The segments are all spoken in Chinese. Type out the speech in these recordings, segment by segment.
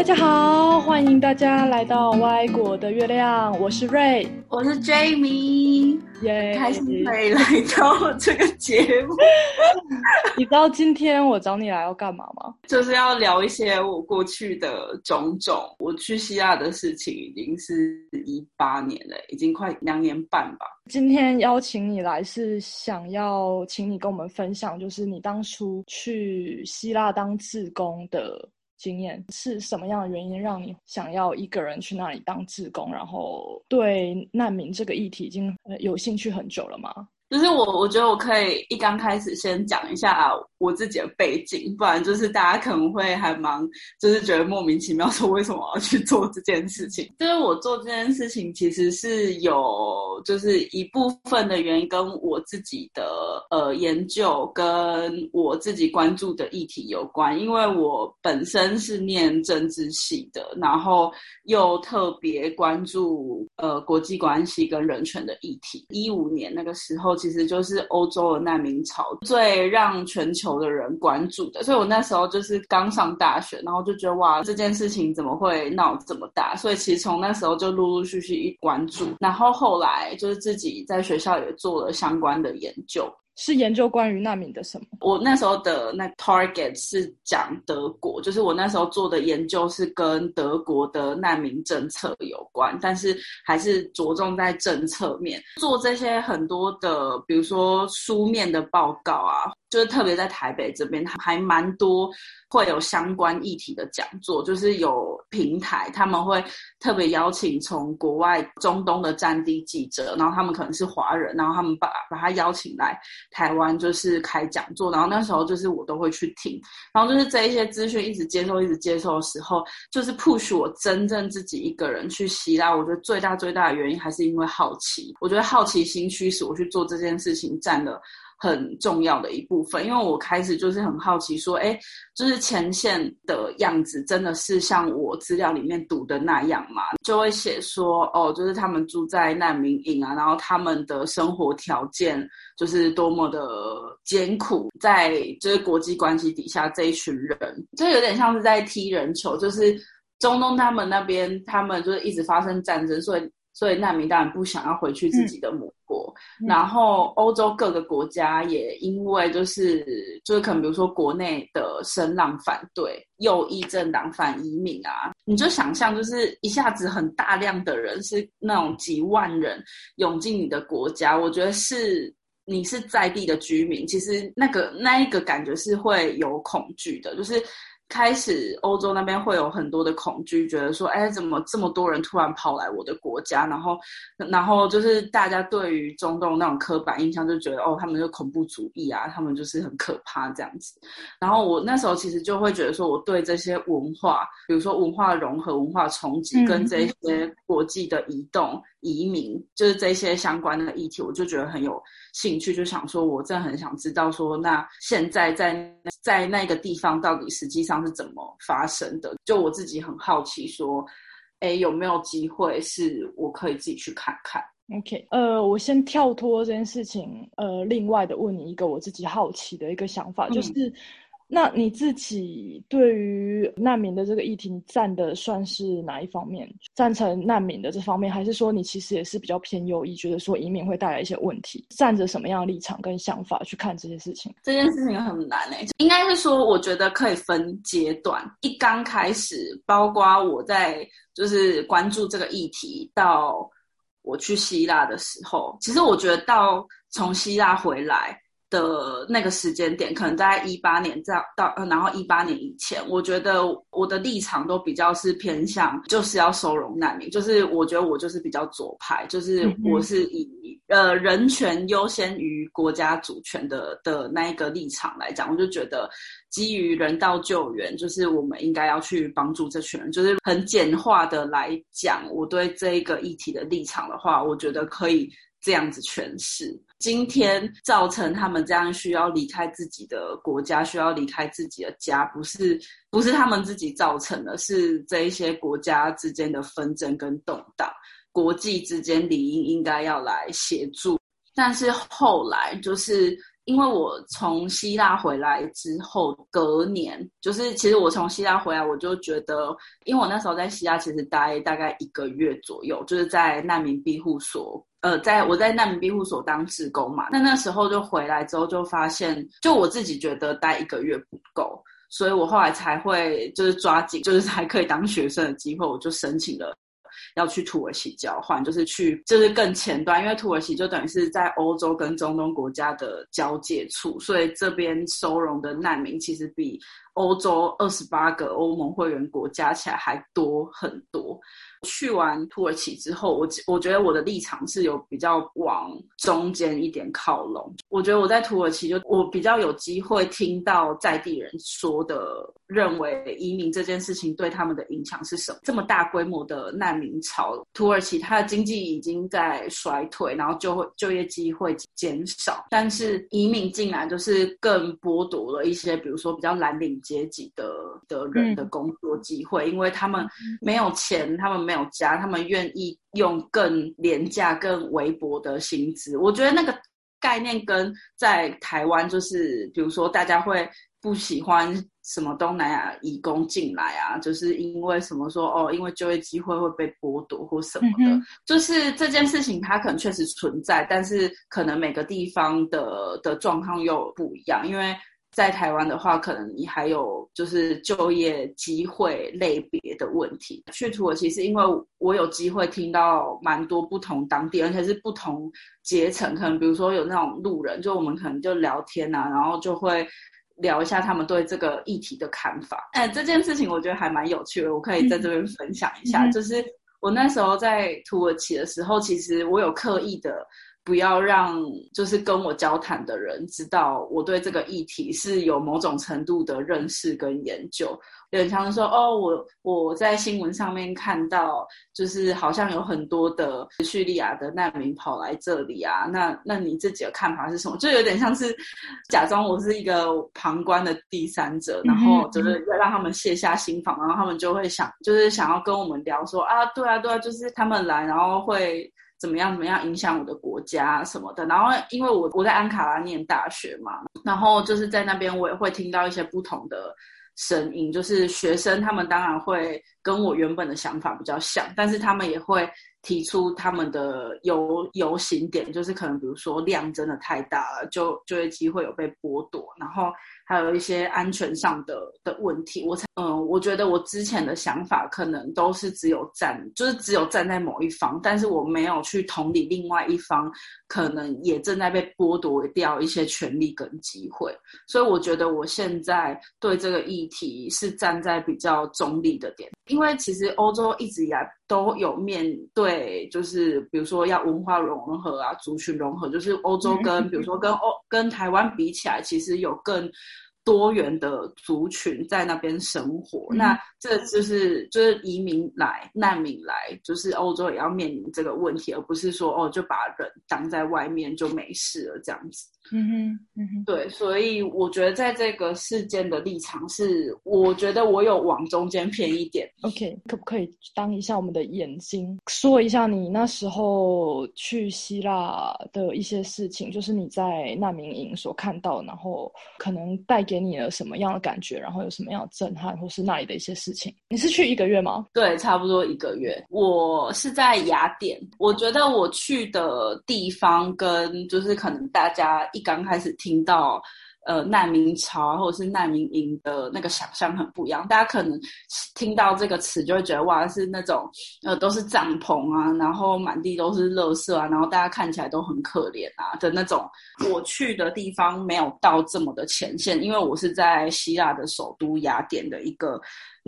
大家好，欢迎大家来到歪国的月亮，我是瑞，我是 Jamie，耶，开心可以来到这个节目。你知道今天我找你来要干嘛吗？就是要聊一些我过去的种种。我去希腊的事情已经是一八年了，已经快两年半吧。今天邀请你来是想要请你跟我们分享，就是你当初去希腊当志工的。经验是什么样的原因让你想要一个人去那里当志工，然后对难民这个议题已经有兴趣很久了吗？就是我，我觉得我可以一刚开始先讲一下我自己的背景，不然就是大家可能会还蛮就是觉得莫名其妙，说为什么我要去做这件事情。就是我做这件事情其实是有就是一部分的原因跟我自己的呃研究跟我自己关注的议题有关，因为我本身是念政治系的，然后又特别关注呃国际关系跟人权的议题。一五年那个时候。其实就是欧洲的难民潮最让全球的人关注的，所以我那时候就是刚上大学，然后就觉得哇，这件事情怎么会闹这么大？所以其实从那时候就陆陆续续一关注，然后后来就是自己在学校也做了相关的研究。是研究关于难民的什么？我那时候的那 target 是讲德国，就是我那时候做的研究是跟德国的难民政策有关，但是还是着重在政策面做这些很多的，比如说书面的报告啊。就是特别在台北这边，还蛮多会有相关议题的讲座，就是有平台，他们会特别邀请从国外中东的战地记者，然后他们可能是华人，然后他们把把他邀请来台湾，就是开讲座，然后那时候就是我都会去听，然后就是这一些资讯一直接受，一直接受的时候，就是 push 我真正自己一个人去希腊，我觉得最大最大的原因还是因为好奇，我觉得好奇心驱使我去做这件事情，占了。很重要的一部分，因为我开始就是很好奇，说，哎，就是前线的样子真的是像我资料里面读的那样吗？就会写说，哦，就是他们住在难民营啊，然后他们的生活条件就是多么的艰苦，在就是国际关系底下这一群人，就有点像是在踢人球，就是中东他们那边，他们就是一直发生战争，所以。所以难民当然不想要回去自己的母国，然后欧洲各个国家也因为就是就是可能比如说国内的声浪反对右翼政党反移民啊，你就想象就是一下子很大量的人是那种几万人涌进你的国家，我觉得是你是在地的居民，其实那个那一个感觉是会有恐惧的，就是。开始，欧洲那边会有很多的恐惧，觉得说，哎，怎么这么多人突然跑来我的国家？然后，然后就是大家对于中东那种刻板印象，就觉得哦，他们就恐怖主义啊，他们就是很可怕这样子。然后我那时候其实就会觉得说，我对这些文化，比如说文化融合、文化冲击，跟这些国际的移动。移民就是这些相关的议题，我就觉得很有兴趣，就想说，我真的很想知道说，那现在在在那个地方到底实际上是怎么发生的？就我自己很好奇，说，哎，有没有机会是我可以自己去看看？OK，呃，我先跳脱这件事情，呃，另外的问你一个我自己好奇的一个想法，就是。那你自己对于难民的这个议题，你站的算是哪一方面？赞成难民的这方面，还是说你其实也是比较偏右翼，觉得说移民会带来一些问题？站着什么样的立场跟想法去看这些事情？这件事情很难诶，应该是说，我觉得可以分阶段。一刚开始，包括我在就是关注这个议题，到我去希腊的时候，其实我觉得到从希腊回来。的那个时间点，可能在一八年在到，然后一八年以前，我觉得我的立场都比较是偏向，就是要收容难民，就是我觉得我就是比较左派，就是我是以呃人权优先于国家主权的的那一个立场来讲，我就觉得基于人道救援，就是我们应该要去帮助这群人，就是很简化的来讲，我对这一个议题的立场的话，我觉得可以。这样子诠释，今天造成他们这样需要离开自己的国家，需要离开自己的家，不是不是他们自己造成的，是这一些国家之间的纷争跟动荡，国际之间理应应该要来协助。但是后来就是因为我从希腊回来之后，隔年就是其实我从希腊回来，我就觉得，因为我那时候在希腊其实待大概一个月左右，就是在难民庇护所。呃，在我在难民庇护所当志工嘛，那那时候就回来之后就发现，就我自己觉得待一个月不够，所以我后来才会就是抓紧，就是还可以当学生的机会，我就申请了要去土耳其交换，就是去就是更前端，因为土耳其就等于是在欧洲跟中东国家的交界处，所以这边收容的难民其实比欧洲二十八个欧盟会员国加起来还多很多。去完土耳其之后，我我觉得我的立场是有比较往中间一点靠拢。我觉得我在土耳其就我比较有机会听到在地人说的，认为移民这件事情对他们的影响是什么。这么大规模的难民潮，土耳其它的经济已经在衰退，然后就会就业机会减少，但是移民进来就是更剥夺了一些，比如说比较蓝领阶级的的人的工作机会，因为他们没有钱，他们。没有加，他们愿意用更廉价、更微薄的薪资。我觉得那个概念跟在台湾，就是比如说大家会不喜欢什么东南亚移工进来啊，就是因为什么说哦，因为就业机会会被剥夺或什么的。就是这件事情它可能确实存在，但是可能每个地方的的状况又不一样，因为。在台湾的话，可能你还有就是就业机会类别的问题。去土耳其是因为我有机会听到蛮多不同当地，而且是不同阶层，可能比如说有那种路人，就我们可能就聊天啊，然后就会聊一下他们对这个议题的看法。哎，这件事情我觉得还蛮有趣的，我可以在这边分享一下。就是我那时候在土耳其的时候，其实我有刻意的。不要让就是跟我交谈的人知道我对这个议题是有某种程度的认识跟研究。有人常说：“哦，我我在新闻上面看到，就是好像有很多的叙利亚的难民跑来这里啊。那那你自己的看法是什么？就有点像是假装我是一个旁观的第三者，然后就是要让他们卸下心防，然后他们就会想，就是想要跟我们聊说啊，对啊，对啊，就是他们来，然后会。”怎么样？怎么样影响我的国家什么的？然后，因为我我在安卡拉念大学嘛，然后就是在那边，我也会听到一些不同的声音。就是学生他们当然会跟我原本的想法比较像，但是他们也会提出他们的游游行点，就是可能比如说量真的太大了，就就业机会有被剥夺，然后。还有一些安全上的的问题，我才嗯，我觉得我之前的想法可能都是只有站，就是只有站在某一方，但是我没有去同理另外一方，可能也正在被剥夺掉一些权利跟机会，所以我觉得我现在对这个议题是站在比较中立的点，因为其实欧洲一直以来都有面对，就是比如说要文化融合啊，族群融合，就是欧洲跟比如说跟欧跟台湾比起来，其实有更。多元的族群在那边生活，那这就是就是移民来、难民来，就是欧洲也要面临这个问题，而不是说哦就把人挡在外面就没事了这样子。嗯哼，嗯哼，对，所以我觉得在这个事件的立场是，我觉得我有往中间偏一点。OK，可不可以当一下我们的眼睛，说一下你那时候去希腊的一些事情，就是你在难民营所看到，然后可能带给你了什么样的感觉，然后有什么样的震撼，或是那里的一些事情。你是去一个月吗？对，差不多一个月。我是在雅典，我觉得我去的地方跟就是可能大家一。刚开始听到，呃，难民潮或者是难民营的那个想象很不一样。大家可能听到这个词就会觉得，哇，是那种呃，都是帐篷啊，然后满地都是垃圾啊，然后大家看起来都很可怜啊的那种。我去的地方没有到这么的前线，因为我是在希腊的首都雅典的一个。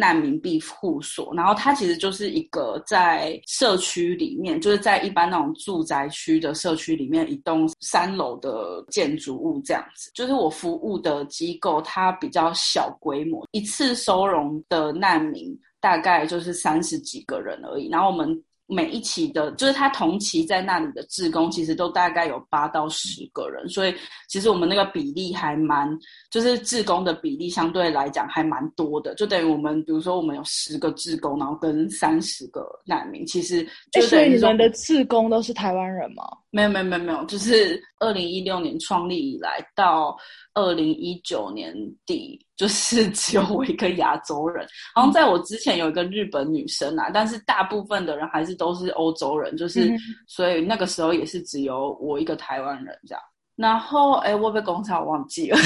难民庇护所，然后它其实就是一个在社区里面，就是在一般那种住宅区的社区里面，一栋三楼的建筑物这样子。就是我服务的机构，它比较小规模，一次收容的难民大概就是三十几个人而已。然后我们。每一期的，就是他同期在那里的志工，其实都大概有八到十个人，所以其实我们那个比例还蛮，就是志工的比例相对来讲还蛮多的，就等于我们比如说我们有十个志工，然后跟三十个难民，其实就所以你们的志工都是台湾人吗？没有没有没有没有，就是二零一六年创立以来到二零一九年底，就是只有我一个亚洲人。好像在我之前有一个日本女生啊，但是大部分的人还是都是欧洲人，就是所以那个时候也是只有我一个台湾人这样。然后哎，我被工厂忘记了，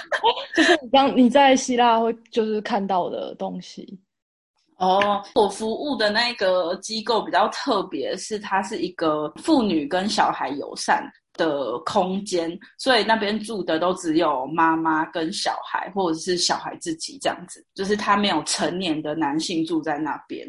就是你刚你在希腊会就是看到的东西。哦，我服务的那个机构比较特别，是它是一个妇女跟小孩友善的空间，所以那边住的都只有妈妈跟小孩，或者是小孩自己这样子，就是他没有成年的男性住在那边。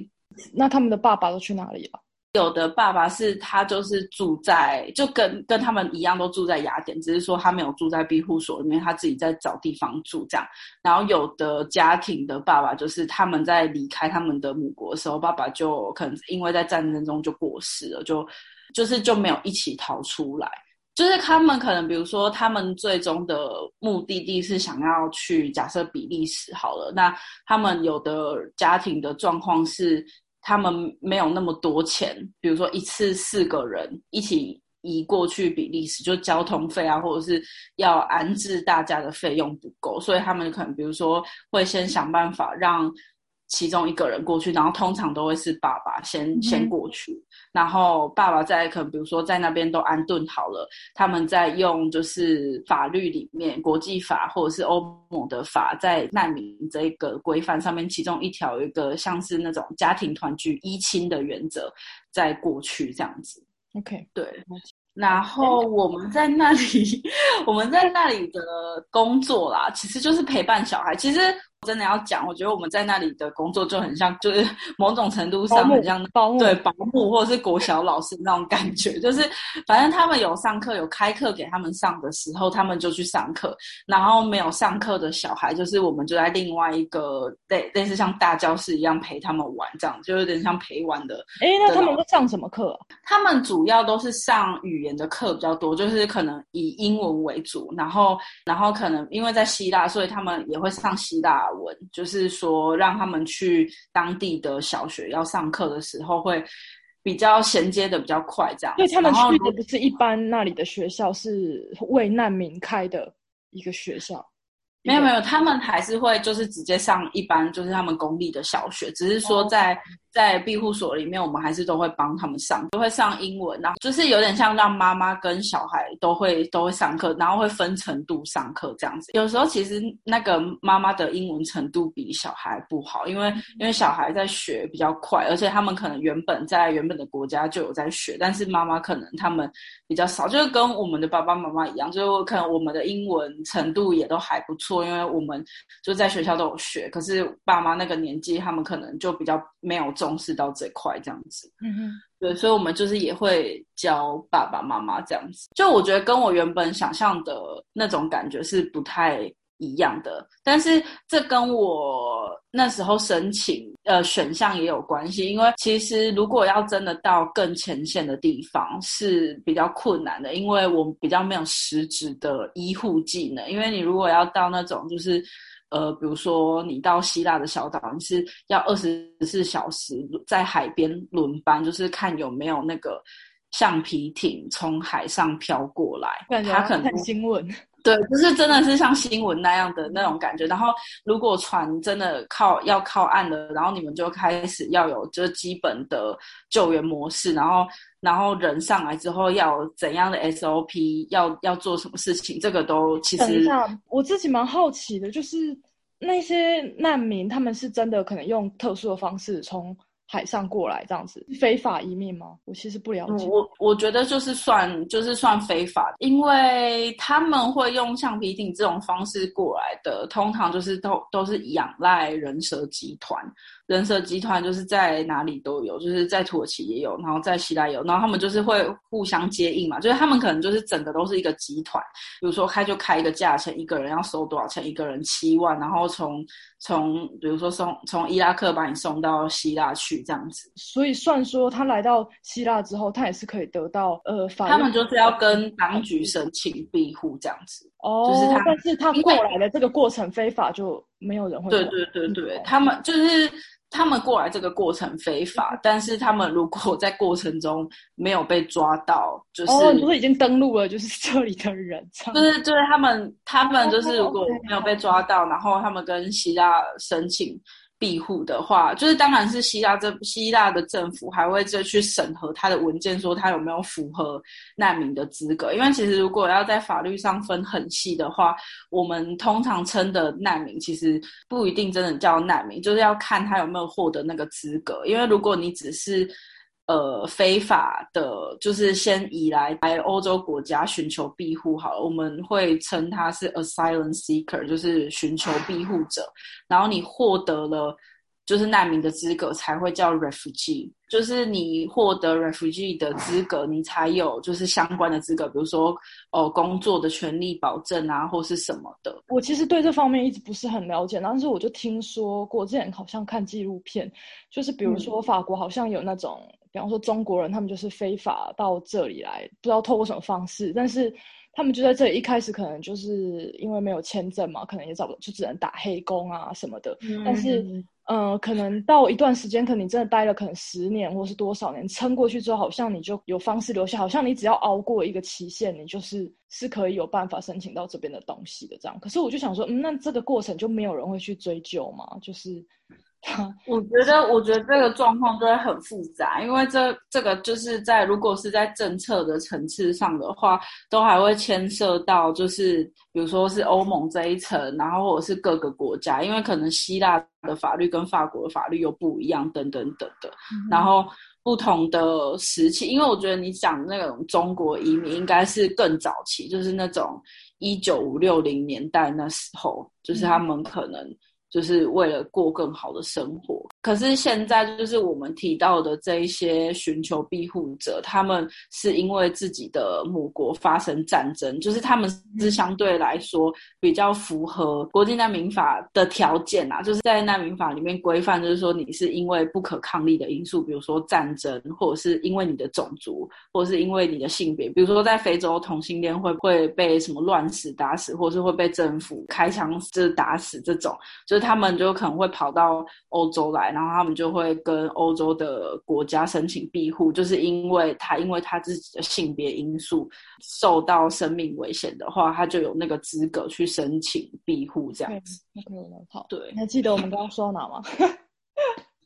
那他们的爸爸都去哪里了？有的爸爸是他就是住在，就跟跟他们一样都住在雅典，只是说他没有住在庇护所里面，他自己在找地方住这样。然后有的家庭的爸爸就是他们在离开他们的母国的时候，爸爸就可能因为在战争中就过世了，就就是就没有一起逃出来。就是他们可能比如说他们最终的目的地是想要去假设比利时好了，那他们有的家庭的状况是。他们没有那么多钱，比如说一次四个人一起移过去比利时，就交通费啊，或者是要安置大家的费用不够，所以他们可能比如说会先想办法让。其中一个人过去，然后通常都会是爸爸先先过去，然后爸爸在可能比如说在那边都安顿好了，他们在用就是法律里面国际法或者是欧盟的法，在难民这一个规范上面，其中一条有一个像是那种家庭团聚依亲的原则，在过去这样子。OK，对。然后我们在那里，我们在那里的工作啦，其实就是陪伴小孩。其实。真的要讲，我觉得我们在那里的工作就很像，就是某种程度上很像保姆，对保姆或者是国小老师那种感觉，就是反正他们有上课有开课给他们上的时候，他们就去上课，然后没有上课的小孩，就是我们就在另外一个类类似像大教室一样陪他们玩，这样就有点像陪玩的。哎，那他们都上什么课？他们主要都是上语言的课比较多，就是可能以英文为主，然后然后可能因为在希腊，所以他们也会上希腊。文就是说，让他们去当地的小学要上课的时候，会比较衔接的比较快，这样。因为他们去的不是一般那里的学校，是为难民开的一个学校。没有没有，他们还是会就是直接上一般就是他们公立的小学，只是说在。在庇护所里面，我们还是都会帮他们上，都会上英文，然后就是有点像让妈妈跟小孩都会都会上课，然后会分程度上课这样子。有时候其实那个妈妈的英文程度比小孩不好，因为因为小孩在学比较快，而且他们可能原本在原本的国家就有在学，但是妈妈可能他们比较少，就是跟我们的爸爸妈妈一样，就是可能我们的英文程度也都还不错，因为我们就在学校都有学，可是爸妈那个年纪，他们可能就比较没有。重视到这块这样子，嗯哼，对，所以我们就是也会教爸爸妈妈这样子。就我觉得跟我原本想象的那种感觉是不太一样的，但是这跟我那时候申请呃选项也有关系。因为其实如果要真的到更前线的地方是比较困难的，因为我比较没有实质的医护技能。因为你如果要到那种就是。呃，比如说你到希腊的小岛，你是要二十四小时在海边轮班，就是看有没有那个橡皮艇从海上飘过来。他可能看新闻，对，就是真的是像新闻那样的那种感觉。然后如果船真的靠要靠岸了，然后你们就开始要有就基本的救援模式，然后然后人上来之后要怎样的 SOP，要要做什么事情，这个都其实。我自己蛮好奇的，就是。那些难民，他们是真的可能用特殊的方式从海上过来，这样子非法移民吗？我其实不了解。我我觉得就是算就是算非法，因为他们会用橡皮艇这种方式过来的，通常就是都都是仰赖人蛇集团。人蛇集团就是在哪里都有，就是在土耳其也有，然后在希腊有，然后他们就是会互相接应嘛，就是他们可能就是整个都是一个集团，比如说开就开一个价钱，一个人要收多少钱，一个人七万，然后从从比如说送从伊拉克把你送到希腊去，去这样子。所以算说他来到希腊之后，他也是可以得到呃，他们就是要跟当局申请庇护这样子。哦，就是他，但是他过来的这个过程非法，就没有人会。对对对对，他们就是他们过来这个过程非法，但是他们如果在过程中没有被抓到，就是哦，就是已经登录了，就是这里的人，就是就是他们他们就是如果没有被抓到，然后他们跟希腊申请。庇护的话，就是当然是希腊这希腊的政府还会再去审核他的文件，说他有没有符合难民的资格。因为其实如果要在法律上分很细的话，我们通常称的难民其实不一定真的叫难民，就是要看他有没有获得那个资格。因为如果你只是呃，非法的，就是先移来来欧洲国家寻求庇护，好了，我们会称他是 asylum seeker，就是寻求庇护者。然后你获得了就是难民的资格，才会叫 refugee。就是你获得 refugee 的资格，你才有就是相关的资格，比如说哦工作的权利保证啊，或是什么的。我其实对这方面一直不是很了解，但是我就听说过，之前好像看纪录片，就是比如说法国好像有那种。比方说中国人，他们就是非法到这里来，不知道透过什么方式，但是他们就在这里一开始可能就是因为没有签证嘛，可能也找不就只能打黑工啊什么的。但是，嗯，可能到一段时间，可能你真的待了可能十年或是多少年，撑过去之后，好像你就有方式留下，好像你只要熬过一个期限，你就是是可以有办法申请到这边的东西的这样。可是我就想说，嗯，那这个过程就没有人会去追究吗？就是。我觉得，我觉得这个状况真的很复杂，因为这这个就是在如果是在政策的层次上的话，都还会牵涉到，就是比如说是欧盟这一层，然后或者是各个国家，因为可能希腊的法律跟法国的法律又不一样，等等等的。然后不同的时期，因为我觉得你讲那种中国移民应该是更早期，就是那种一九五六零年代那时候，就是他们可能。就是为了过更好的生活。可是现在就是我们提到的这一些寻求庇护者，他们是因为自己的母国发生战争，就是他们是相对来说比较符合国际难民法的条件啊，就是在难民法里面规范，就是说你是因为不可抗力的因素，比如说战争，或者是因为你的种族，或者是因为你的性别，比如说在非洲同性恋会会被什么乱死打死，或者是会被政府开枪就是打死这种，就是他们就可能会跑到欧洲来。然后他们就会跟欧洲的国家申请庇护，就是因为他因为他自己的性别因素受到生命危险的话，他就有那个资格去申请庇护这样子。好，对，还记得我们刚刚说到哪吗？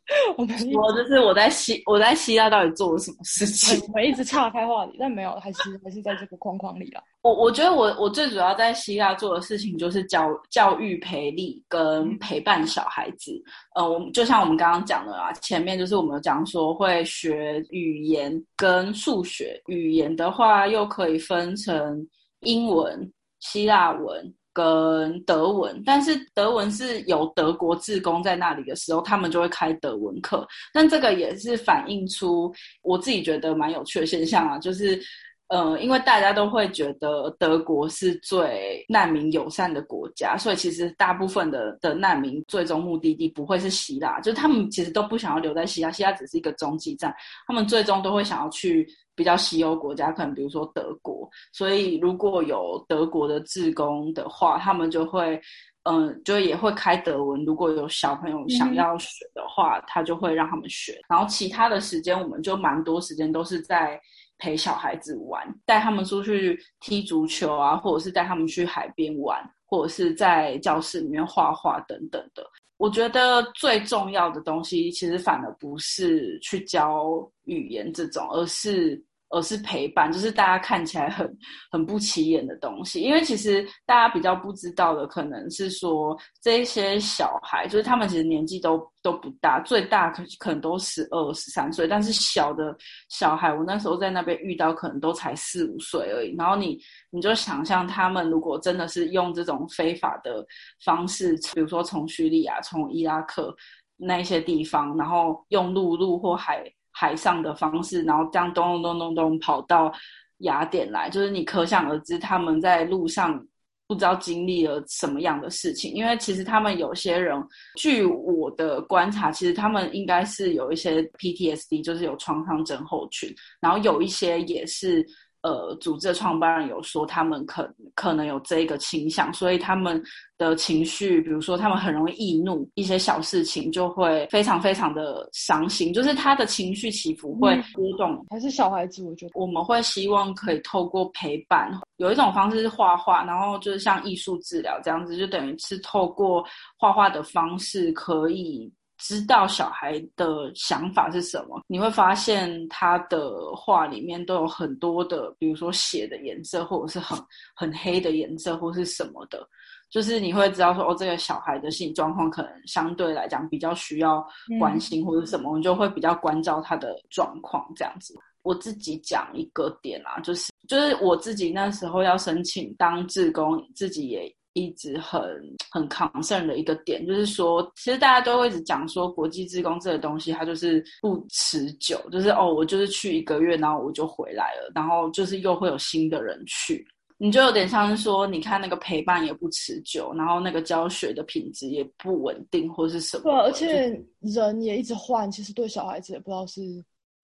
我我就是我在希我在希腊到底做了什么事情？我们一直岔开话题，但没有，还是还是在这个框框里了。我我觉得我我最主要在希腊做的事情就是教教育培力跟陪伴小孩子。呃，我们就像我们刚刚讲的啊，前面就是我们讲说会学语言跟数学，语言的话又可以分成英文、希腊文。跟德文，但是德文是有德国志工在那里的时候，他们就会开德文课。但这个也是反映出我自己觉得蛮有趣的现象啊，就是。呃，因为大家都会觉得德国是最难民友善的国家，所以其实大部分的的难民最终目的地不会是希腊，就是他们其实都不想要留在希腊，希腊只是一个中继站，他们最终都会想要去比较西欧国家，可能比如说德国。所以如果有德国的志工的话，他们就会，嗯，就也会开德文。如果有小朋友想要学的话，他就会让他们学。然后其他的时间，我们就蛮多时间都是在。陪小孩子玩，带他们出去踢足球啊，或者是带他们去海边玩，或者是在教室里面画画等等的。我觉得最重要的东西，其实反而不是去教语言这种，而是。而是陪伴，就是大家看起来很很不起眼的东西。因为其实大家比较不知道的，可能是说这些小孩，就是他们其实年纪都都不大，最大可可能都十二十三岁，但是小的小孩，我那时候在那边遇到，可能都才四五岁而已。然后你你就想象他们如果真的是用这种非法的方式，比如说从叙利亚、从伊拉克那一些地方，然后用陆路或海。海上的方式，然后这样咚咚咚咚咚跑到雅典来，就是你可想而知，他们在路上不知道经历了什么样的事情。因为其实他们有些人，据我的观察，其实他们应该是有一些 PTSD，就是有创伤症候群，然后有一些也是。呃，组织的创办人有说，他们可可能有这个倾向，所以他们的情绪，比如说他们很容易易怒，一些小事情就会非常非常的伤心，就是他的情绪起伏会波动。还是小孩子，我觉得我们会希望可以透过陪伴，有一种方式是画画，然后就是像艺术治疗这样子，就等于是透过画画的方式可以。知道小孩的想法是什么，你会发现他的画里面都有很多的，比如说血的颜色，或者是很很黑的颜色，或是什么的，就是你会知道说，哦，这个小孩的心理状况可能相对来讲比较需要关心，或者什么，我们就会比较关照他的状况这样子。我自己讲一个点啊，就是就是我自己那时候要申请当志工，自己也。一直很很 concern 的一个点，就是说，其实大家都会一直讲说，国际职工这个东西，它就是不持久，就是哦，我就是去一个月，然后我就回来了，然后就是又会有新的人去，你就有点像是说，你看那个陪伴也不持久，然后那个教学的品质也不稳定，或是什么。对，而且人也一直换，其实对小孩子也不知道是。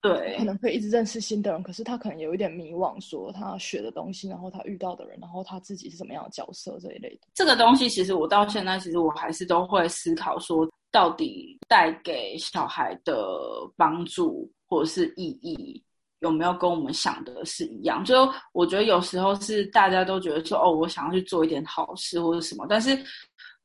对，可能会一直认识新的人，可是他可能有一点迷惘，说他学的东西，然后他遇到的人，然后他自己是什么样的角色这一类的。这个东西其实我到现在，其实我还是都会思考，说到底带给小孩的帮助或者是意义，有没有跟我们想的是一样？就我觉得有时候是大家都觉得说，哦，我想要去做一点好事或者什么，但是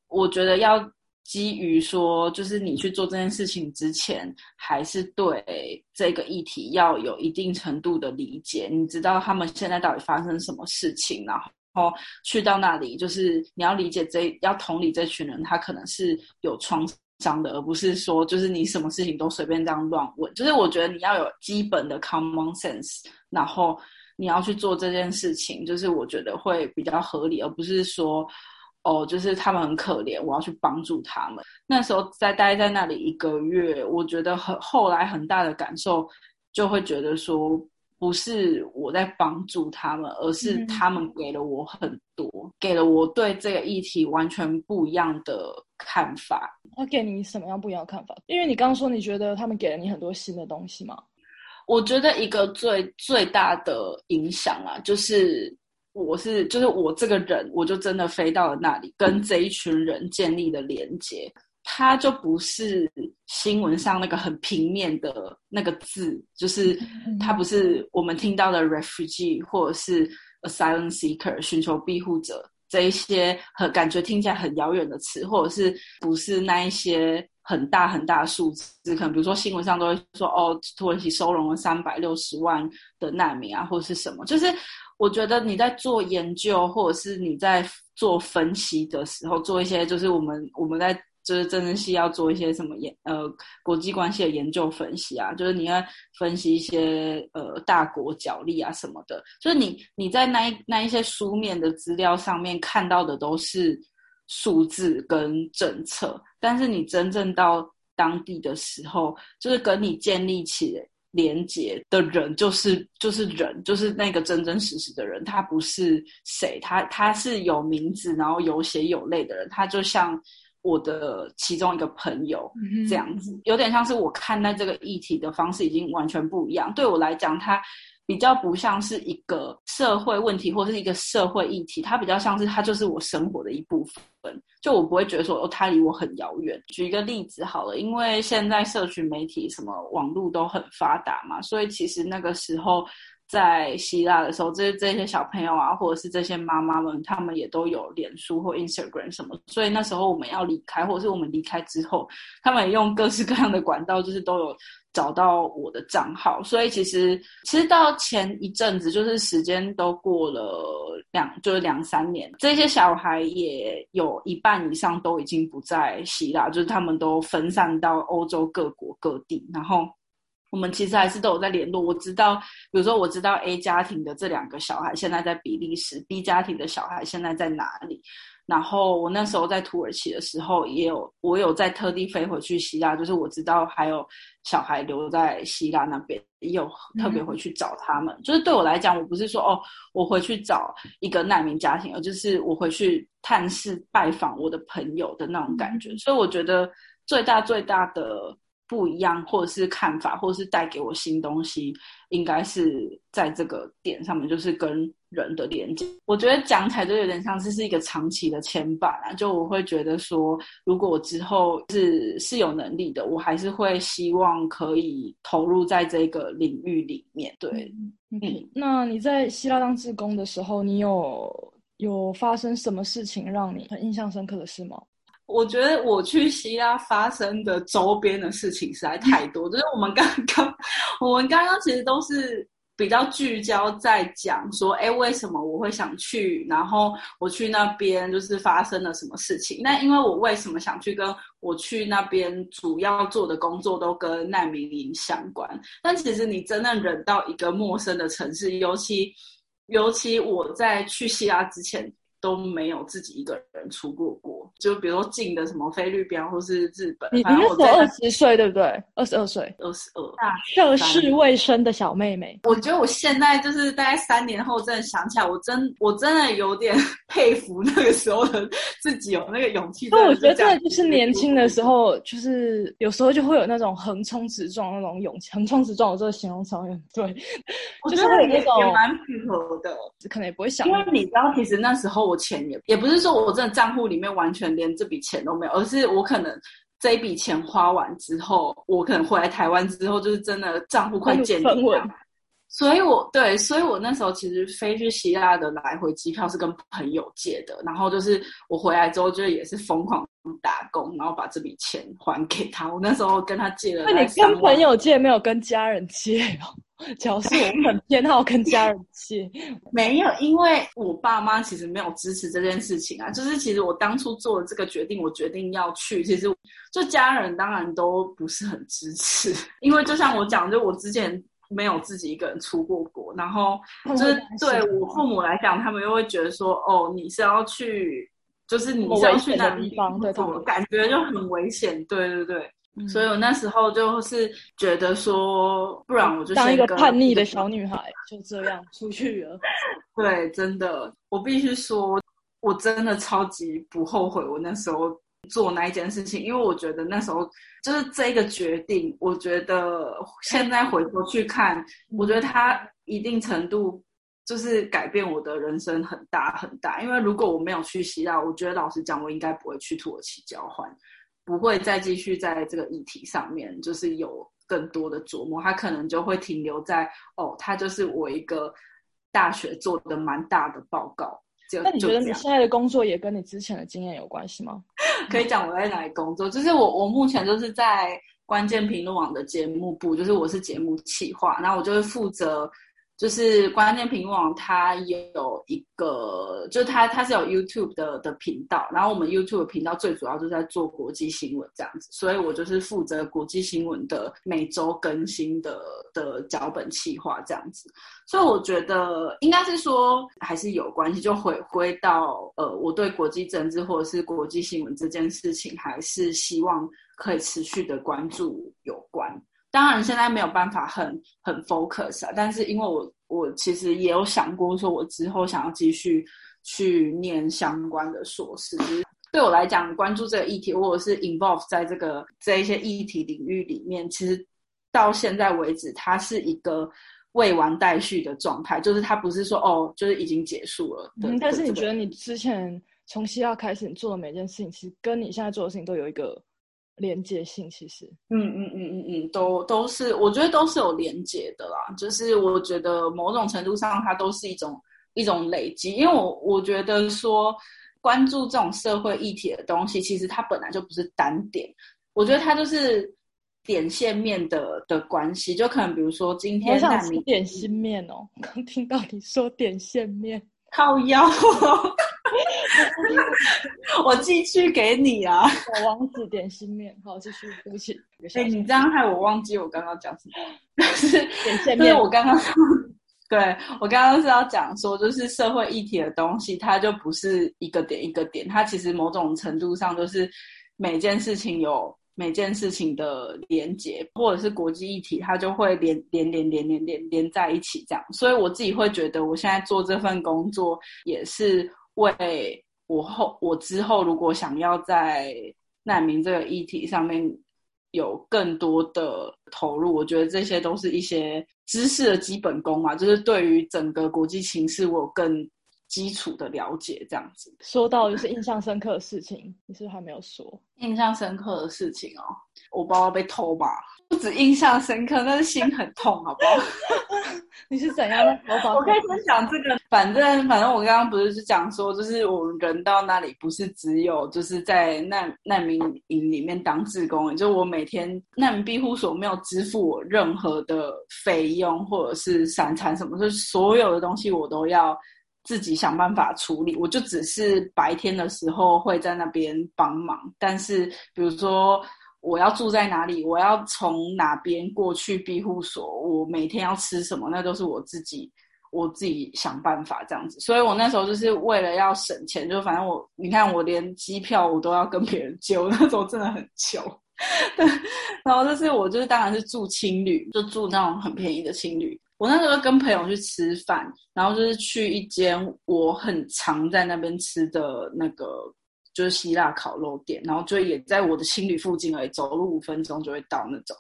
我觉得要。基于说，就是你去做这件事情之前，还是对这个议题要有一定程度的理解。你知道他们现在到底发生什么事情，然后去到那里，就是你要理解这，要同理这群人，他可能是有创伤的，而不是说就是你什么事情都随便这样乱问。就是我觉得你要有基本的 common sense，然后你要去做这件事情，就是我觉得会比较合理，而不是说。哦，就是他们很可怜，我要去帮助他们。那时候在待在那里一个月，我觉得很后来很大的感受，就会觉得说，不是我在帮助他们，而是他们给了我很多，给了我对这个议题完全不一样的看法。他给你什么样不一样的看法？因为你刚刚说你觉得他们给了你很多新的东西嘛？我觉得一个最最大的影响啊，就是。我是就是我这个人，我就真的飞到了那里，跟这一群人建立了连接。他就不是新闻上那个很平面的那个字，就是他不是我们听到的 refugee 或者是 asylum seeker 寻求庇护者这一些很感觉听起来很遥远的词，或者是不是那一些很大很大的数字？可能比如说新闻上都会说哦，土耳其收容了三百六十万的难民啊，或者是什么，就是。我觉得你在做研究，或者是你在做分析的时候，做一些就是我们我们在就是政治系要做一些什么研呃国际关系的研究分析啊，就是你要分析一些呃大国角力啊什么的，就是你你在那一那一些书面的资料上面看到的都是数字跟政策，但是你真正到当地的时候，就是跟你建立起。连接的人就是就是人，就是那个真真实实的人，他不是谁，他他是有名字，然后有血有泪的人，他就像我的其中一个朋友这样子，有点像是我看待这个议题的方式已经完全不一样。对我来讲，他。比较不像是一个社会问题或者是一个社会议题，它比较像是它就是我生活的一部分。就我不会觉得说哦，它离我很遥远。举一个例子好了，因为现在社群媒体什么网络都很发达嘛，所以其实那个时候在希腊的时候，这这些小朋友啊，或者是这些妈妈们，他们也都有脸书或 Instagram 什么。所以那时候我们要离开，或者是我们离开之后，他们用各式各样的管道，就是都有。找到我的账号，所以其实其实到前一阵子，就是时间都过了两，就是两三年，这些小孩也有一半以上都已经不在希腊，就是他们都分散到欧洲各国各地。然后我们其实还是都有在联络。我知道，比如说我知道 A 家庭的这两个小孩现在在比利时，B 家庭的小孩现在在哪里。然后我那时候在土耳其的时候，也有我有在特地飞回去希腊，就是我知道还有小孩留在希腊那边，也有特别回去找他们。就是对我来讲，我不是说哦，我回去找一个难民家庭，而就是我回去探视拜访我的朋友的那种感觉。所以我觉得最大最大的不一样，或者是看法，或者是带给我新东西，应该是在这个点上面，就是跟。人的连接，我觉得讲起来就有点像是是一个长期的牵绊啊。就我会觉得说，如果我之后是是有能力的，我还是会希望可以投入在这个领域里面。对，嗯，那你在希腊当志工的时候，你有有发生什么事情让你很印象深刻的事吗？我觉得我去希腊发生的周边的事情实在太多，就是我们刚刚 我们刚刚其实都是。比较聚焦在讲说，哎，为什么我会想去？然后我去那边就是发生了什么事情？那因为我为什么想去？跟我去那边主要做的工作都跟难民营相关。但其实你真的忍到一个陌生的城市，尤其尤其我在去希腊之前。都没有自己一个人出过国，就比如说近的什么菲律宾或是日本。你你那时候二十岁对不对？二十二岁，二十二，涉世未深的小妹妹。我觉得我现在就是大概三年后，真的想起来，我真我真的有点 佩服那个时候的自己有那个勇气。那我觉得真的就是年轻的时候，就是有时候就会有那种横冲直撞那种勇气。横冲直撞，我这个形容词很对。我觉得也也蛮符合的，可能也不会想。因为你知道，其实那时候。我钱也也不是说我真的账户里面完全连这笔钱都没有，而是我可能这一笔钱花完之后，我可能回来台湾之后，就是真的账户快见底了。所以，我对，所以我那时候其实飞去希腊的来回机票是跟朋友借的，然后就是我回来之后，就也是疯狂打工，然后把这笔钱还给他。我那时候跟他借了。那你跟朋友借，没有跟家人借哦？假如是我很偏好跟家人借，没有，因为我爸妈其实没有支持这件事情啊。就是其实我当初做了这个决定，我决定要去，其实就家人当然都不是很支持，因为就像我讲，就我之前。没有自己一个人出过国，然后就是对我父母来讲，他们又会觉得说，哦，你是要去，就是你是要去那地方，对，感觉就很危险，对对对。所以我那时候就是觉得说，不然我就当一个叛逆的小女孩，就这样出去了。对，真的，我必须说，我真的超级不后悔我那时候。做那一件事情，因为我觉得那时候就是这个决定，我觉得现在回头去看，我觉得它一定程度就是改变我的人生很大很大。因为如果我没有去希腊，我觉得老实讲，我应该不会去土耳其交换，不会再继续在这个议题上面就是有更多的琢磨。他可能就会停留在哦，他就是我一个大学做的蛮大的报告。那你觉得你现在的工作也跟你之前的经验有关系吗？可以讲我在哪里工作，就是我我目前就是在关键评论网的节目部，就是我是节目企划，然后我就会负责。就是关键评论网，它有一个，就是它它是有 YouTube 的的频道，然后我们 YouTube 频道最主要就是在做国际新闻这样子，所以我就是负责国际新闻的每周更新的的脚本企划这样子，所以我觉得应该是说还是有关系，就回归到呃，我对国际政治或者是国际新闻这件事情，还是希望可以持续的关注有关。当然，现在没有办法很很 focus 啊，但是因为我我其实也有想过，说我之后想要继续去念相关的硕士。对我来讲，关注这个议题，或者是 involve 在这个这一些议题领域里面，其实到现在为止，它是一个未完待续的状态，就是它不是说哦，就是已经结束了。嗯，但是你觉得你之前从西亚开始，你做的每件事情，其实跟你现在做的事情都有一个。连接性其实，嗯嗯嗯嗯嗯，都都是，我觉得都是有连接的啦。就是我觉得某种程度上，它都是一种一种累积。因为我我觉得说，关注这种社会议题的东西，其实它本来就不是单点。我觉得它就是点线面的的关系。就可能比如说今天，我想吃点心面哦。刚听到你说点线面，靠腰。我寄去给你啊！王子点心面，好继续，对不起。哎，你这样害我忘记我刚刚讲什么。是点线面，我刚刚 对我刚刚是要讲说，就是社会议题的东西，它就不是一个点一个点，它其实某种程度上就是每件事情有每件事情的连接，或者是国际议题，它就会连连连连连连连在一起这样。所以我自己会觉得，我现在做这份工作也是为我后我之后如果想要在难民这个议题上面。有更多的投入，我觉得这些都是一些知识的基本功嘛，就是对于整个国际形势，我有更基础的了解。这样子说到就是印象深刻的事情，你是不是还没有说？印象深刻的事情哦，我包包被偷吧。不止印象深刻，但是心很痛，好不好？你是怎样的？我可以分享这个。反正反正，我刚刚不是是讲说，就是我们人到那里，不是只有就是在难难民营里面当志工，就我每天难民庇护所没有支付我任何的费用，或者是三餐什么，就是所有的东西我都要自己想办法处理。我就只是白天的时候会在那边帮忙，但是比如说。我要住在哪里？我要从哪边过去庇护所？我每天要吃什么？那都是我自己，我自己想办法这样子。所以我那时候就是为了要省钱，就反正我，你看我连机票我都要跟别人借，那时候真的很穷。对，然后就是我就是当然是住青旅，就住那种很便宜的青旅。我那时候跟朋友去吃饭，然后就是去一间我很常在那边吃的那个。就是希腊烤肉店，然后就也在我的青旅附近而已，走路五分钟就会到那种。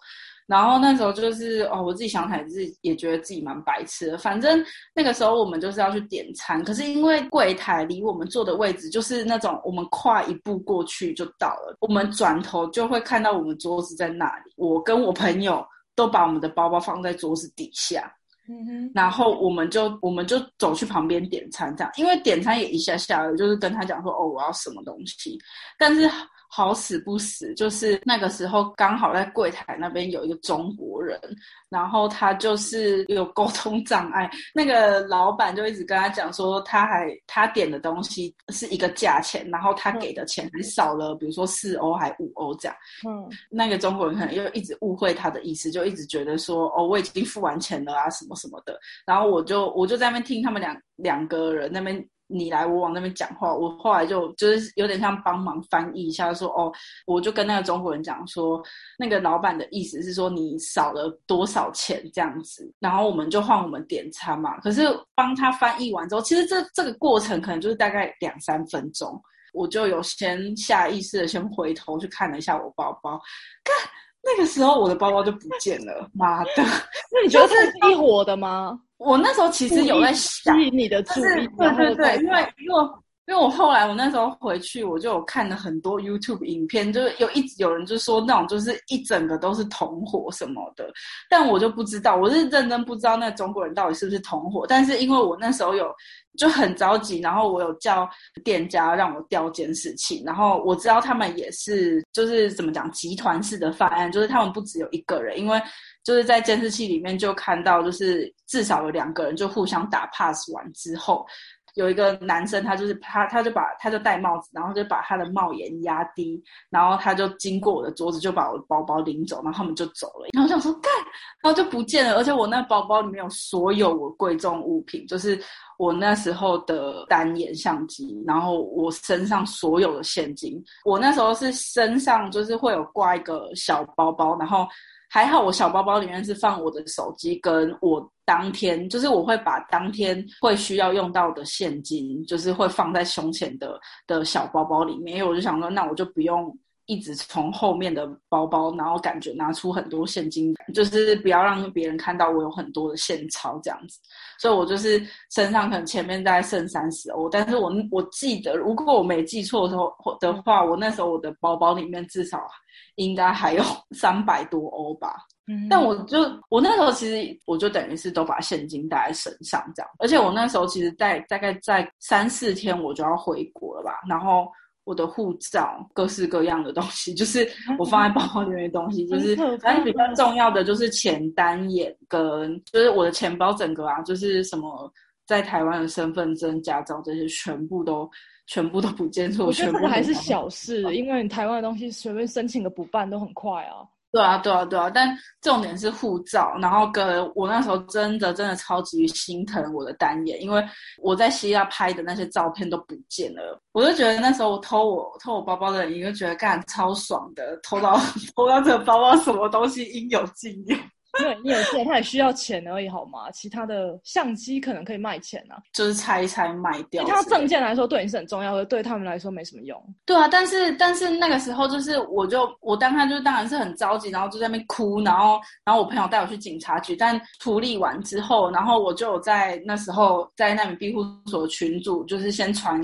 然后那时候就是哦，我自己想起来自己也觉得自己蛮白痴的。反正那个时候我们就是要去点餐，可是因为柜台离我们坐的位置就是那种我们跨一步过去就到了，我们转头就会看到我们桌子在那里。我跟我朋友都把我们的包包放在桌子底下。嗯哼，然后我们就我们就走去旁边点餐，这样，因为点餐也一下下了，就是跟他讲说，哦，我要什么东西，但是。好死不死，就是那个时候刚好在柜台那边有一个中国人，然后他就是有沟通障碍，那个老板就一直跟他讲说，他还他点的东西是一个价钱，然后他给的钱还少了，比如说四欧还五欧这样。嗯，那个中国人可能又一直误会他的意思，就一直觉得说，哦，我已经付完钱了啊，什么什么的。然后我就我就在那边听他们两两个人那边。你来我往那边讲话，我后来就就是有点像帮忙翻译一下，说哦，我就跟那个中国人讲说，那个老板的意思是说你少了多少钱这样子，然后我们就换我们点餐嘛。可是帮他翻译完之后，其实这这个过程可能就是大概两三分钟，我就有先下意识的先回头去看了一下我包包，看那个时候我的包包就不见了，妈的！那你觉得是激活的吗？我那时候其实有在吸引，你的注意，对对对，因为因为因为我后来我那时候回去，我就有看了很多 YouTube 影片，就是有一直有人就说那种就是一整个都是同伙什么的，但我就不知道，我是认真不知道那中国人到底是不是同伙。但是因为我那时候有就很着急，然后我有叫店家让我调监视器，然后我知道他们也是就是怎么讲集团式的犯案，就是他们不只有一个人，因为。就是在监视器里面就看到，就是至少有两个人就互相打 pass 完之后，有一个男生他就是他他就把他就戴帽子，然后就把他的帽檐压低，然后他就经过我的桌子就把我的包包领走，然后他们就走了。然后我想说干，然后就不见了，而且我那包包里面有所有我贵重物品，就是我那时候的单眼相机，然后我身上所有的现金，我那时候是身上就是会有挂一个小包包，然后。还好，我小包包里面是放我的手机，跟我当天就是我会把当天会需要用到的现金，就是会放在胸前的的小包包里面，因为我就想说，那我就不用一直从后面的包包，然后感觉拿出很多现金，就是不要让别人看到我有很多的现钞这样子。所以我就是身上可能前面大概剩三十欧，但是我我记得，如果我没记错的时候的话，我那时候我的包包里面至少。应该还有 三百多欧吧，但我就我那时候其实我就等于是都把现金带在身上这样，而且我那时候其实在大概在三四天我就要回国了吧，然后我的护照各式各样的东西，就是我放在包包里面的东西，就是反正比较重要的就是钱单眼跟就是我的钱包整个啊，就是什么在台湾的身份证、驾照这些全部都。全部都不见，我觉得这个还是小事，因为台湾的东西随便申请个补办都很快啊。对啊，对啊，对啊，但重点是护照。然后跟我那时候真的真的超级心疼我的单眼，因为我在希腊拍的那些照片都不见了。我就觉得那时候我偷我偷我包包的人，一个觉得干超爽的，偷到 偷到这个包包，什么东西应有尽有。因为你有些他也需要钱而已，好吗？其他的相机可能可以卖钱啊，就是拆一拆卖掉。他证件来说对你是很重要的，对他们来说没什么用。对啊，但是但是那个时候就是我就我当他就当然是很着急，然后就在那边哭，然后然后我朋友带我去警察局，但处理完之后，然后我就在那时候在那名庇护所群组，就是先传。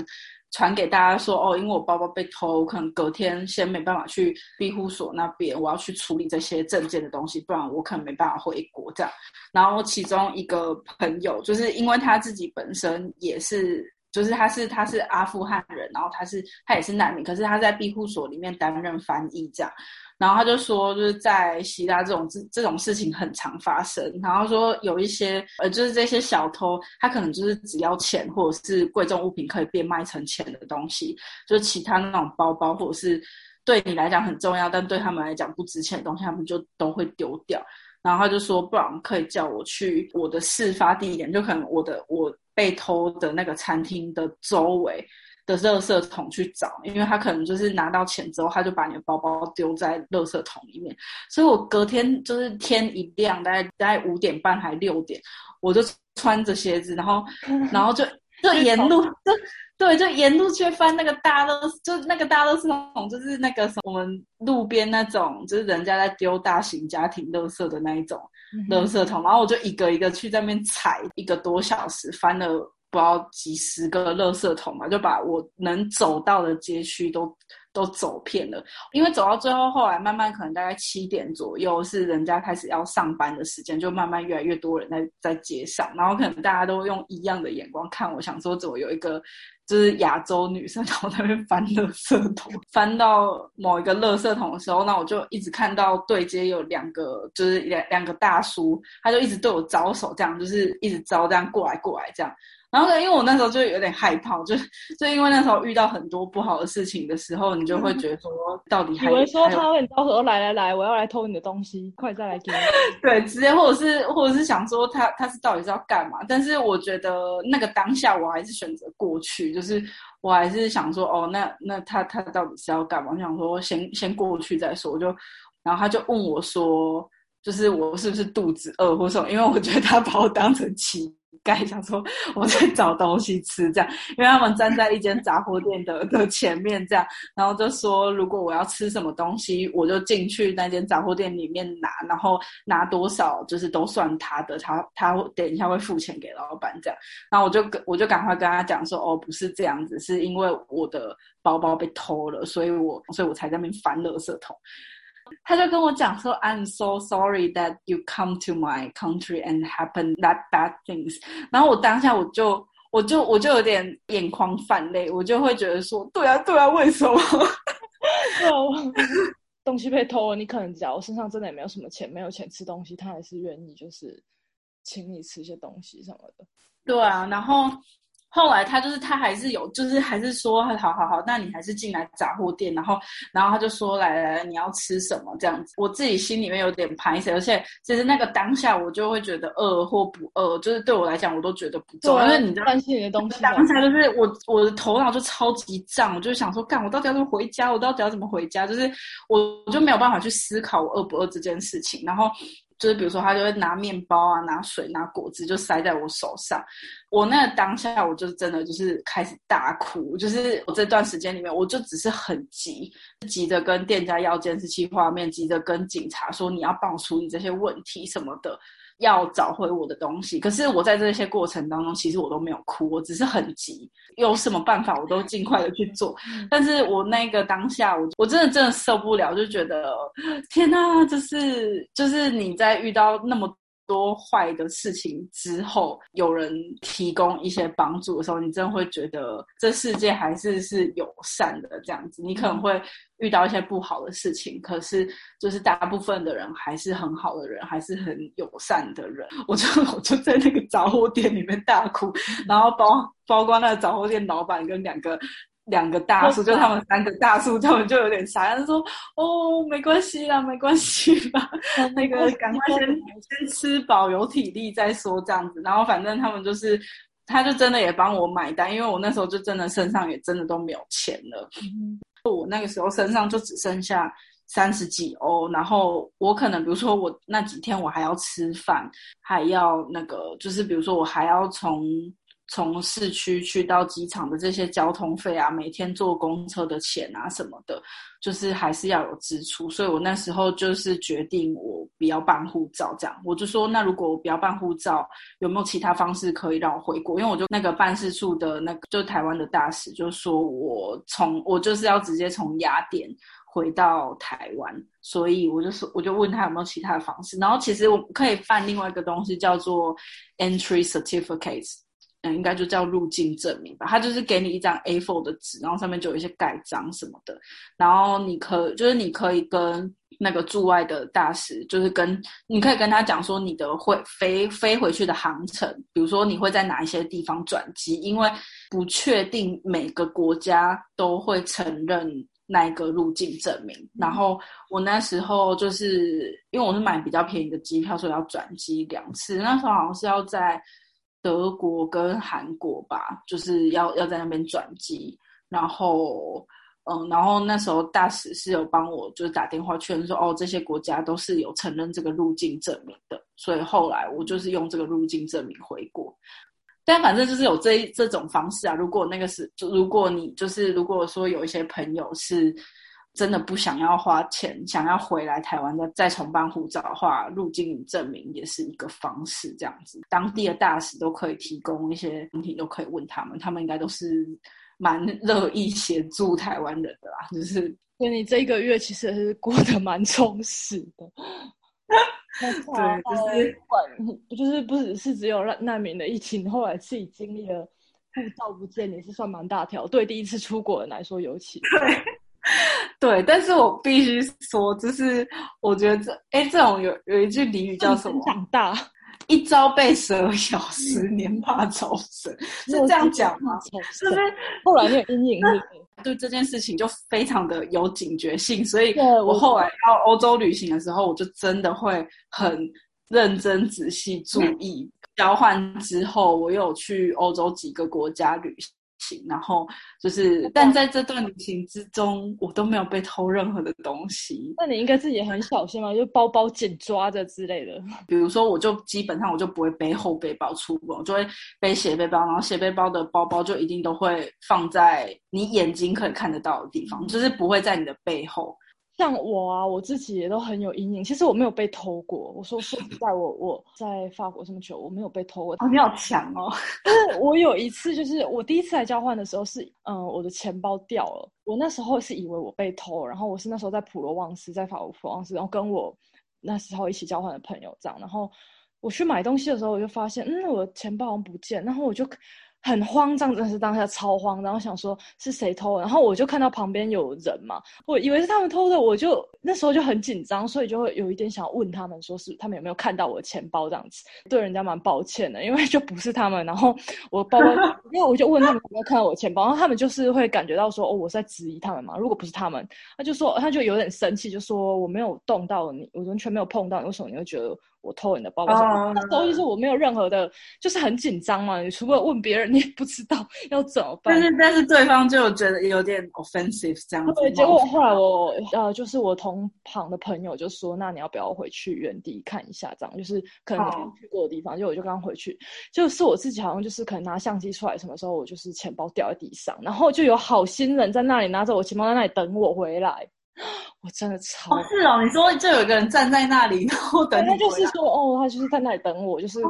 传给大家说哦，因为我包包被偷，可能隔天先没办法去庇护所那边，我要去处理这些证件的东西，不然我可能没办法回国这样。然后其中一个朋友，就是因为他自己本身也是，就是他是他是阿富汗人，然后他是他也是难民，可是他在庇护所里面担任翻译这样。然后他就说，就是在希腊这种这这种事情很常发生。然后说有一些呃，就是这些小偷，他可能就是只要钱或者是贵重物品可以变卖成钱的东西，就是其他那种包包或者是对你来讲很重要，但对他们来讲不值钱的东西，他们就都会丢掉。然后他就说，不然可以叫我去我的事发地点，就可能我的我被偷的那个餐厅的周围。的垃圾桶去找，因为他可能就是拿到钱之后，他就把你的包包丢在垃圾桶里面。所以我隔天就是天一亮，大概大概五点半还六点，我就穿着鞋子，然后 然后就就沿路就对，就沿路去翻那个大垃，就那个大垃圾桶，就是那个我们路边那种，就是人家在丢大型家庭垃圾的那一种垃圾桶。然后我就一个一个去那边踩，一个多小时翻了。不知道几十个垃圾桶嘛，就把我能走到的街区都都走遍了。因为走到最后，后来慢慢可能大概七点左右是人家开始要上班的时间，就慢慢越来越多人在在街上，然后可能大家都用一样的眼光看我，想说怎么有一个就是亚洲女生在那边翻垃圾桶，翻到某一个垃圾桶的时候，那我就一直看到对街有两个就是两两个大叔，他就一直对我招手，这样就是一直招这样过来过来这样。然后呢，因为我那时候就有点害怕，就就因为那时候遇到很多不好的事情的时候，你就会觉得说，到底还以为说他会招手，来来来，我要来偷你的东西，快再来给我。对，直接或者是或者是想说他他是到底是要干嘛？但是我觉得那个当下我还是选择过去，就是我还是想说，哦，那那他他到底是要干嘛？我想说先先过去再说。我就然后他就问我说，就是我是不是肚子饿或什么？因为我觉得他把我当成奇。盖想说我在找东西吃，这样，因为他们站在一间杂货店的的前面，这样，然后就说如果我要吃什么东西，我就进去那间杂货店里面拿，然后拿多少就是都算他的，他他等一下会付钱给老板这样，然后我就我就赶快跟他讲说，哦，不是这样子，是因为我的包包被偷了，所以我所以我才在那边翻垃圾桶。他就跟我讲说：“I'm so sorry that you come to my country and happen that bad things。”然后我当下我就我就我就有点眼眶泛泪，我就会觉得说：“对啊，对啊，为什么？东西被偷了，你可能只要身上真的也没有什么钱，没有钱吃东西，他还是愿意就是请你吃一些东西什么的。”对啊，然后。后来他就是他还是有，就是还是说好好好，那你还是进来杂货店，然后然后他就说来来来，你要吃什么这样子？我自己心里面有点排斥，而且其实那个当下我就会觉得饿或不饿，就是对我来讲我都觉得不重要，因为你担心你的东西。当下就是我我的头脑就超级胀，我就想说干，我到底要怎么回家？我到底要怎么回家？就是我我就没有办法去思考我饿不饿这件事情，然后。就是比如说，他就会拿面包啊、拿水、拿果汁，就塞在我手上。我那个当下，我就真的就是开始大哭。就是我这段时间里面，我就只是很急，急着跟店家要监视器画面，急着跟警察说你要帮我处理这些问题什么的。要找回我的东西，可是我在这些过程当中，其实我都没有哭，我只是很急，有什么办法我都尽快的去做。但是我那个当下，我我真的真的受不了，就觉得天哪，就是就是你在遇到那么。多坏的事情之后，有人提供一些帮助的时候，你真的会觉得这世界还是是友善的这样子。你可能会遇到一些不好的事情，可是就是大部分的人还是很好的人，还是很友善的人。我就我就在那个杂货店里面大哭，然后包包括那个杂货店老板跟两个两个大叔，就他们三个大叔，他们就有点傻，他说：“哦，没关系啦，没关系啦，那个赶快先先吃饱，有体力再说这样子。”然后反正他们就是，他就真的也帮我买单，因为我那时候就真的身上也真的都没有钱了，我那个时候身上就只剩下。三十几欧，然后我可能比如说我那几天我还要吃饭，还要那个就是比如说我还要从从市区去到机场的这些交通费啊，每天坐公车的钱啊什么的，就是还是要有支出。所以我那时候就是决定我不要办护照，这样我就说那如果我不要办护照，有没有其他方式可以让我回国？因为我就那个办事处的那个就台湾的大使就说我从我就是要直接从雅典。回到台湾，所以我就说，我就问他有没有其他的方式。然后其实我可以办另外一个东西，叫做 entry certificate，嗯，应该就叫入境证明吧。他就是给你一张 A4 的纸，然后上面就有一些盖章什么的。然后你可就是你可以跟那个驻外的大使，就是跟你可以跟他讲说你的会飞飞回去的航程，比如说你会在哪一些地方转机，因为不确定每个国家都会承认。那一个入境证明，然后我那时候就是因为我是买比较便宜的机票，所以要转机两次。那时候好像是要在德国跟韩国吧，就是要要在那边转机。然后，嗯，然后那时候大使是有帮我就是打电话确认说，哦，这些国家都是有承认这个入境证明的。所以后来我就是用这个入境证明回国。但反正就是有这这种方式啊。如果那个是，就如果你就是如果说有一些朋友是真的不想要花钱，想要回来台湾再再重办护照的话，入境证明也是一个方式。这样子，当地的大使都可以提供一些问题，都可以问他们，他们应该都是蛮乐意协助台湾人的啦。就是，所以你这一个月其实是过得蛮充实的。对，就是管，不就是不只是只有难难民的疫情，后来自己经历了护照不见，也是算蛮大条。对第一次出国人来说，尤其对对。但是我必须说，就是我觉得这哎，这种有有一句俚语叫什么？长大一朝被蛇咬，十年怕草绳，是这样讲吗？是不是？后来有阴影。对这件事情就非常的有警觉性，所以我后来到欧洲旅行的时候，我就真的会很认真仔细注意。交换之后，我有去欧洲几个国家旅行。然后就是，但在这段旅行之中，我都没有被偷任何的东西。那你应该自己很小心嘛，就包包紧抓着之类的。比如说，我就基本上我就不会背后背包出门，我就会背斜背包，然后斜背包的包包就一定都会放在你眼睛可以看得到的地方，就是不会在你的背后。像我啊，我自己也都很有阴影。其实我没有被偷过。我说说实在，我我在法国这么久，我没有被偷过。你好强哦！我有一次，就是我第一次来交换的时候，是嗯，我的钱包掉了。我那时候是以为我被偷，然后我是那时候在普罗旺斯，在法国普罗旺斯，然后跟我那时候一起交换的朋友这样。然后我去买东西的时候，我就发现，嗯，我的钱包好像不见。然后我就。很慌张，真的是当下超慌，然后想说是谁偷，然后我就看到旁边有人嘛，我以为是他们偷的，我就那时候就很紧张，所以就会有一点想问他们，说是他们有没有看到我的钱包这样子，对人家蛮抱歉的，因为就不是他们，然后我包包，因为我就问他们有没有看到我钱包，然后他们就是会感觉到说，哦，我在质疑他们嘛，如果不是他们，他就说他就有点生气，就说我没有动到你，我完全没有碰到你，为什么你会觉得？我偷你的包包，那时候就是我没有任何的，就是很紧张嘛。你除了问别人，你也不知道要怎么办。但是，但是对方就觉得有点 offensive 这样子。对，结果后来我呃，就是我同旁的朋友就说：“那你要不要回去原地看一下？这样就是可能去过的地方。”就我就刚回去，就是我自己好像就是可能拿相机出来，什么时候我就是钱包掉在地上，然后就有好心人在那里拿着我钱包在那里等我回来。我真的超是哦！你说就有一个人站在那里，然后等他就是说哦，他就是在那里等我，就是哦，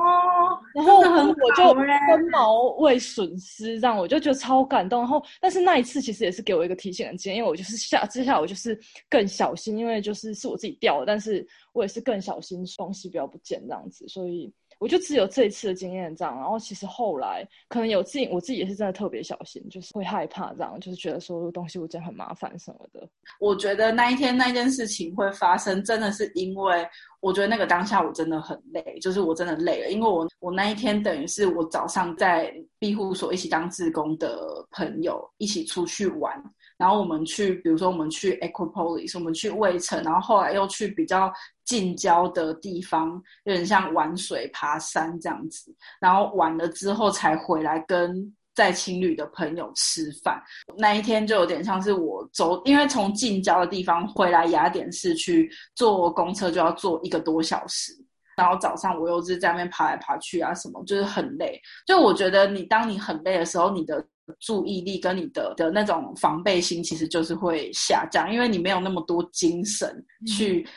然后我就分毛未损失，这样我就觉得超感动。然后，但是那一次其实也是给我一个提醒的经验，因为我就是下接下来我就是更小心，因为就是是我自己掉的，但是我也是更小心东西不要不见这样子，所以。我就只有这一次的经验这样。然后其实后来可能有自己，我自己也是真的特别小心，就是会害怕这样，就是觉得说东西我真的很麻烦什么的。我觉得那一天那件事情会发生，真的是因为我觉得那个当下我真的很累，就是我真的累了，因为我我那一天等于是我早上在庇护所一起当志工的朋友一起出去玩。然后我们去，比如说我们去 Aquapolis，我们去卫城，然后后来又去比较近郊的地方，有点像玩水、爬山这样子。然后玩了之后才回来跟在青旅的朋友吃饭。那一天就有点像是我走，因为从近郊的地方回来雅典市区坐公车就要坐一个多小时。然后早上我又是在那边爬来爬去啊，什么就是很累。就我觉得你当你很累的时候，你的注意力跟你的的那种防备心，其实就是会下降，因为你没有那么多精神去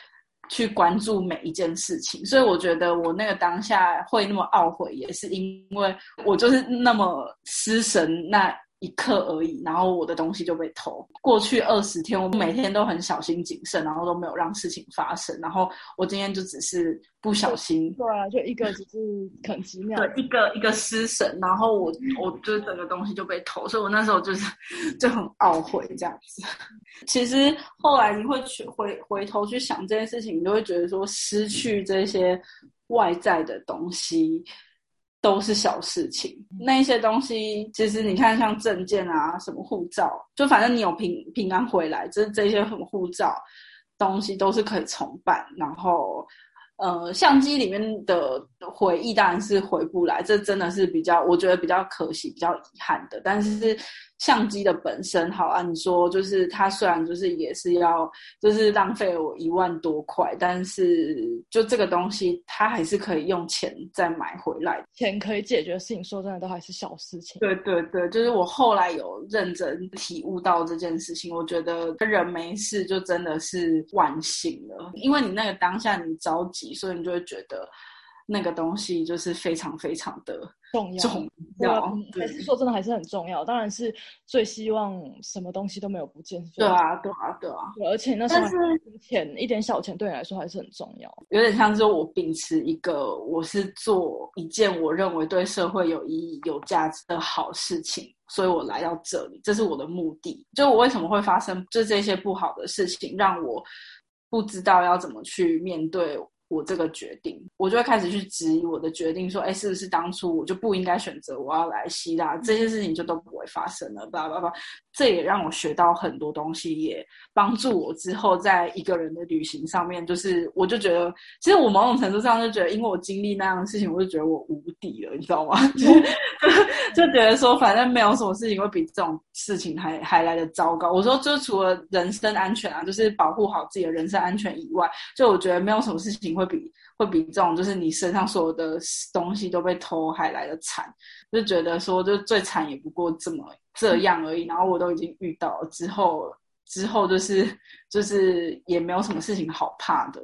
去关注每一件事情。所以我觉得我那个当下会那么懊悔，也是因为我就是那么失神那。一刻而已，然后我的东西就被偷。过去二十天，我每天都很小心谨慎，然后都没有让事情发生。然后我今天就只是不小心，对啊，就一个只是很奇妙，对，一个一个失神，然后我我就整个东西就被偷，所以我那时候就是 就很懊悔这样子。其实后来你会去回回头去想这件事情，你就会觉得说失去这些外在的东西。都是小事情，那一些东西其实你看，像证件啊，什么护照，就反正你有平平安回来，这这些很护照东西都是可以重办。然后，呃，相机里面的回忆当然是回不来，这真的是比较我觉得比较可惜、比较遗憾的。但是。相机的本身好啊，你说就是它虽然就是也是要就是浪费我一万多块，但是就这个东西它还是可以用钱再买回来，钱可以解决的事情，说真的都还是小事情。对对对，就是我后来有认真体悟到这件事情，我觉得人没事就真的是万幸了，因为你那个当下你着急，所以你就会觉得。那个东西就是非常非常的重要，重要，还是说真的还是很重要。当然是最希望什么东西都没有不见。对啊，对啊，对啊。而且那时候钱一点小钱对你来说还是很重要。有点像是我秉持一个，我是做一件我认为对社会有意义、有价值的好事情，所以我来到这里，这是我的目的。就我为什么会发生就这些不好的事情，让我不知道要怎么去面对。我这个决定，我就会开始去质疑我的决定，说，哎，是不是当初我就不应该选择我要来希腊，这些事情就都不会发生了，叭叭叭。这也让我学到很多东西，也帮助我之后在一个人的旅行上面，就是我就觉得，其实我某种程度上就觉得，因为我经历那样的事情，我就觉得我无敌了，你知道吗？就就觉得说，反正没有什么事情会比这种事情还还来的糟糕。我说，就除了人身安全啊，就是保护好自己的人身安全以外，就我觉得没有什么事情。会比会比这种就是你身上所有的东西都被偷还来的惨，就觉得说就最惨也不过这么这样而已。然后我都已经遇到了之后，之后就是就是也没有什么事情好怕的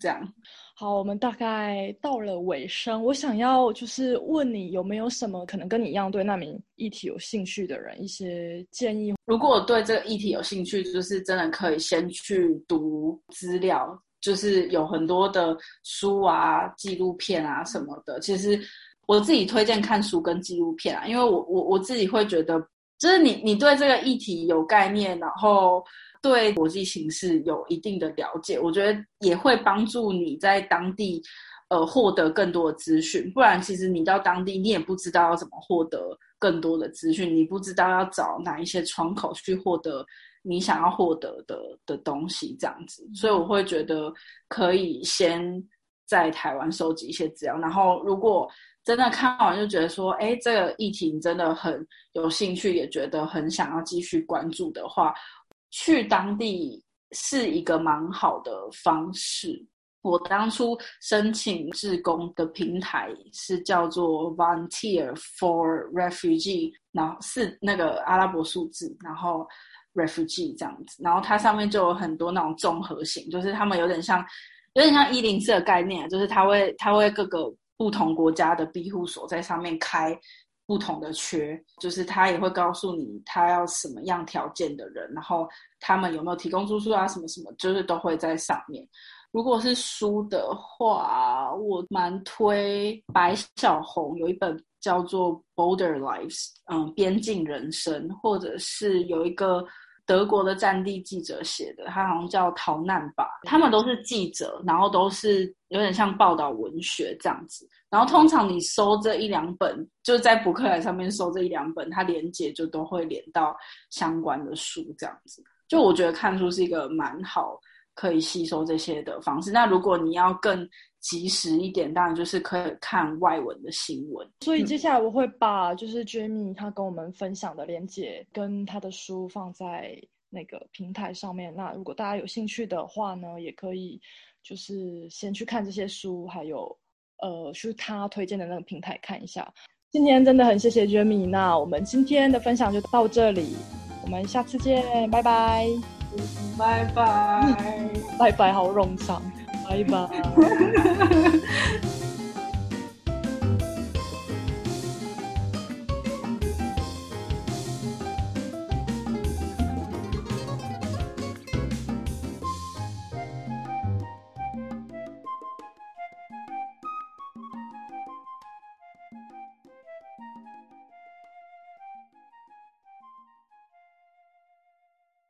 这样。好，我们大概到了尾声，我想要就是问你有没有什么可能跟你一样对难民议题有兴趣的人一些建议？如果对这个议题有兴趣，就是真的可以先去读资料。就是有很多的书啊、纪录片啊什么的。其实我自己推荐看书跟纪录片啊，因为我我我自己会觉得，就是你你对这个议题有概念，然后对国际形势有一定的了解，我觉得也会帮助你在当地呃获得更多的资讯。不然，其实你到当地你也不知道要怎么获得更多的资讯，你不知道要找哪一些窗口去获得。你想要获得的的东西，这样子，所以我会觉得可以先在台湾收集一些资料，然后如果真的看完就觉得说，哎，这个议题真的很有兴趣，也觉得很想要继续关注的话，去当地是一个蛮好的方式。我当初申请志工的平台是叫做 Volunteer for Refugee，然后是那个阿拉伯数字，然后。Refugee 这样子，然后它上面就有很多那种综合型，就是他们有点像，有点像一零四的概念，就是他会他会各个不同国家的庇护所在上面开不同的缺，就是他也会告诉你他要什么样条件的人，然后他们有没有提供住宿啊什么什么，就是都会在上面。如果是书的话，我蛮推白小红有一本叫做《Border Lives》，嗯，边境人生，或者是有一个。德国的战地记者写的，他好像叫《逃难吧》。他们都是记者，然后都是有点像报道文学这样子。然后通常你搜这一两本，就在博客来上面搜这一两本，它连接就都会连到相关的书这样子。就我觉得看书是一个蛮好可以吸收这些的方式。那如果你要更及时一点，当然就是可以看外文的新闻。所以接下来我会把就是 Jamie 他跟我们分享的链接跟他的书放在那个平台上面。那如果大家有兴趣的话呢，也可以就是先去看这些书，还有呃去他推荐的那个平台看一下。今天真的很谢谢 Jamie，那我们今天的分享就到这里，我们下次见，拜拜，拜拜，拜拜，好冗长。拜拜。